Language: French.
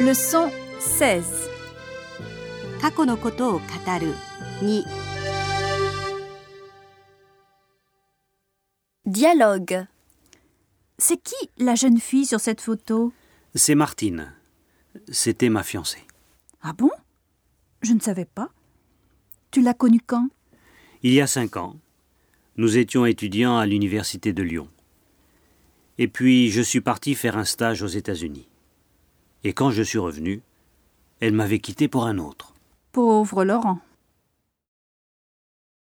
Leçon 16. 過去のことを語る2 Dialogue. C'est qui la jeune fille sur cette photo C'est Martine. C'était ma fiancée. Ah bon Je ne savais pas. Tu l'as connue quand Il y a cinq ans, nous étions étudiants à l'université de Lyon. Et puis je suis parti faire un stage aux États-Unis. Et quand je suis revenu, elle m'avait quitté pour un autre. Pauvre Laurent.